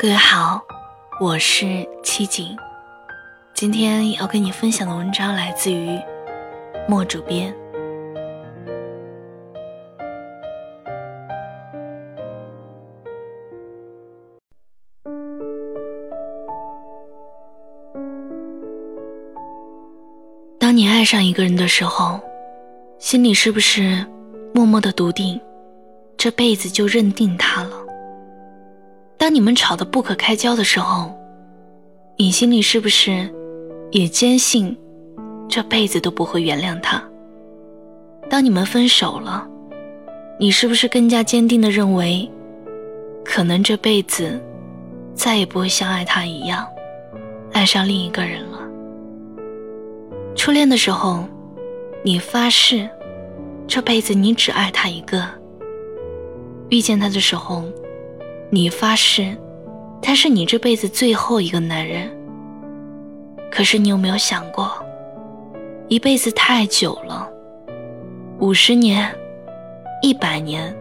各位好，我是七景，今天要跟你分享的文章来自于莫主编。当你爱上一个人的时候，心里是不是默默的笃定，这辈子就认定他了？你们吵得不可开交的时候，你心里是不是也坚信这辈子都不会原谅他？当你们分手了，你是不是更加坚定的认为，可能这辈子再也不会像爱他一样，爱上另一个人了？初恋的时候，你发誓这辈子你只爱他一个；遇见他的时候，你发誓，他是你这辈子最后一个男人。可是你有没有想过，一辈子太久了，五十年、一百年，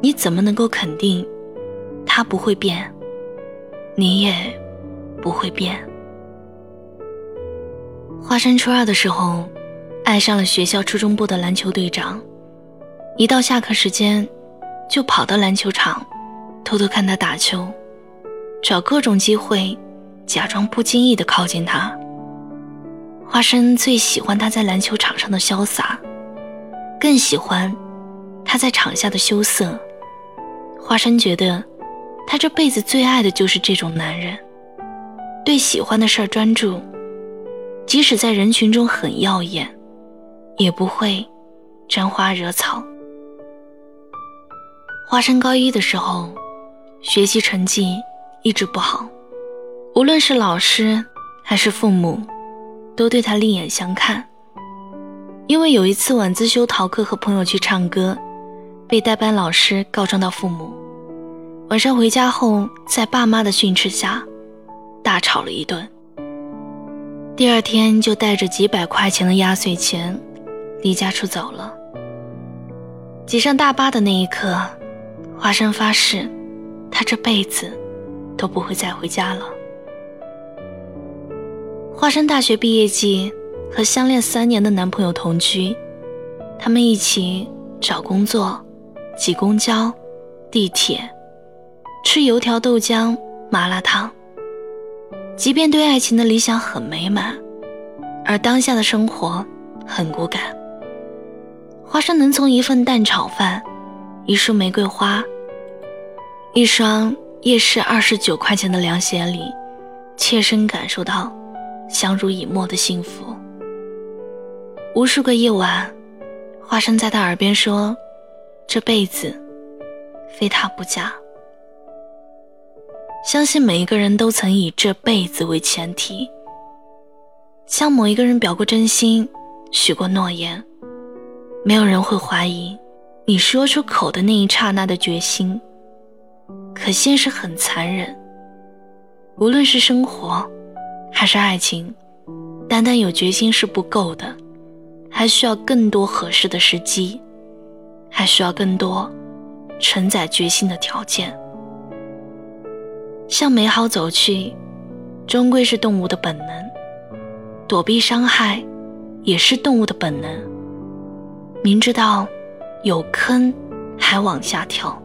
你怎么能够肯定他不会变，你也不会变？花生初二的时候，爱上了学校初中部的篮球队长，一到下课时间，就跑到篮球场。偷偷看他打球，找各种机会，假装不经意的靠近他。花生最喜欢他在篮球场上的潇洒，更喜欢他在场下的羞涩。花生觉得，他这辈子最爱的就是这种男人，对喜欢的事儿专注，即使在人群中很耀眼，也不会沾花惹草。花生高一的时候。学习成绩一直不好，无论是老师还是父母，都对他另眼相看。因为有一次晚自修逃课和朋友去唱歌，被代班老师告状到父母。晚上回家后，在爸妈的训斥下，大吵了一顿。第二天就带着几百块钱的压岁钱，离家出走了。挤上大巴的那一刻，华生发誓。他这辈子都不会再回家了。花生大学毕业季和相恋三年的男朋友同居，他们一起找工作、挤公交、地铁、吃油条、豆浆、麻辣烫。即便对爱情的理想很美满，而当下的生活很骨感。花生能从一份蛋炒饭、一束玫瑰花。一双夜市二十九块钱的凉鞋里，切身感受到相濡以沫的幸福。无数个夜晚，花生在他耳边说：“这辈子非他不嫁。”相信每一个人都曾以这辈子为前提，向某一个人表过真心，许过诺言。没有人会怀疑你说出口的那一刹那的决心。可现实很残忍，无论是生活，还是爱情，单单有决心是不够的，还需要更多合适的时机，还需要更多承载决心的条件。向美好走去，终归是动物的本能；躲避伤害，也是动物的本能。明知道有坑，还往下跳。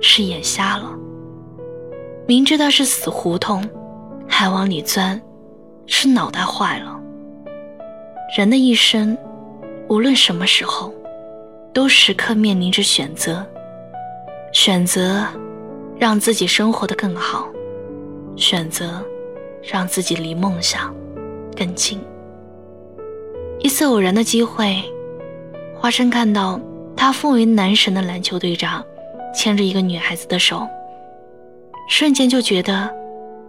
是眼瞎了，明知道是死胡同，还往里钻，是脑袋坏了。人的一生，无论什么时候，都时刻面临着选择：选择让自己生活的更好，选择让自己离梦想更近。一次偶然的机会，花生看到他奉为男神的篮球队长。牵着一个女孩子的手，瞬间就觉得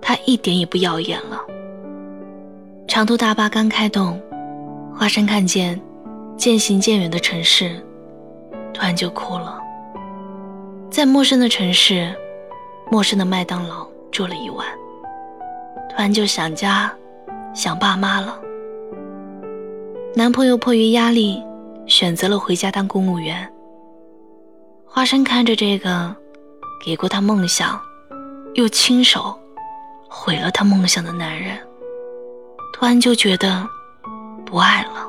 她一点也不耀眼了。长途大巴刚开动，花生看见渐行渐远的城市，突然就哭了。在陌生的城市，陌生的麦当劳住了一晚，突然就想家，想爸妈了。男朋友迫于压力，选择了回家当公务员。花生看着这个给过他梦想、又亲手毁了他梦想的男人，突然就觉得不爱了。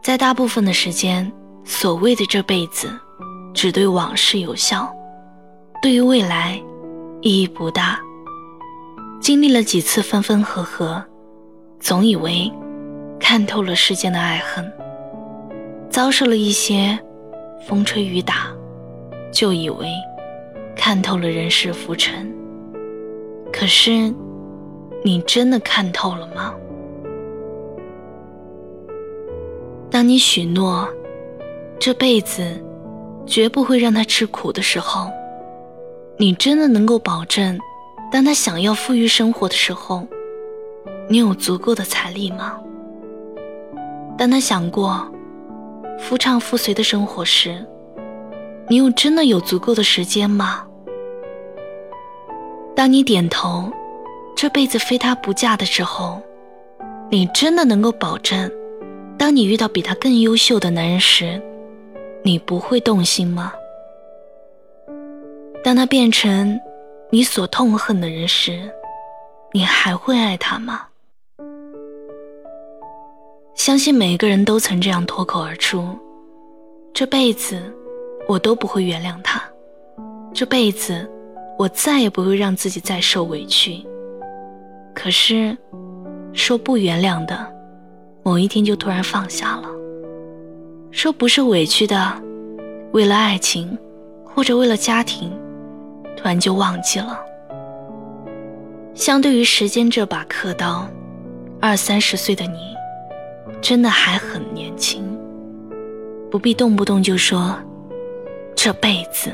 在大部分的时间，所谓的这辈子，只对往事有效，对于未来意义不大。经历了几次分分合合，总以为看透了世间的爱恨；遭受了一些风吹雨打，就以为看透了人世浮沉。可是，你真的看透了吗？当你许诺这辈子绝不会让他吃苦的时候，你真的能够保证？当他想要富裕生活的时候，你有足够的财力吗？当他想过夫唱妇随的生活时，你又真的有足够的时间吗？当你点头，这辈子非他不嫁的时候，你真的能够保证，当你遇到比他更优秀的男人时，你不会动心吗？当他变成……你所痛恨的人时，你还会爱他吗？相信每个人都曾这样脱口而出：“这辈子我都不会原谅他，这辈子我再也不会让自己再受委屈。”可是，说不原谅的，某一天就突然放下了；说不是委屈的，为了爱情或者为了家庭。突然就忘记了。相对于时间这把刻刀，二三十岁的你，真的还很年轻，不必动不动就说这辈子。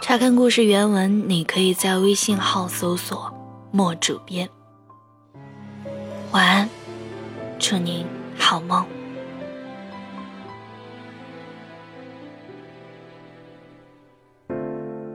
查看故事原文，你可以在微信号搜索“莫主编”。晚安，祝您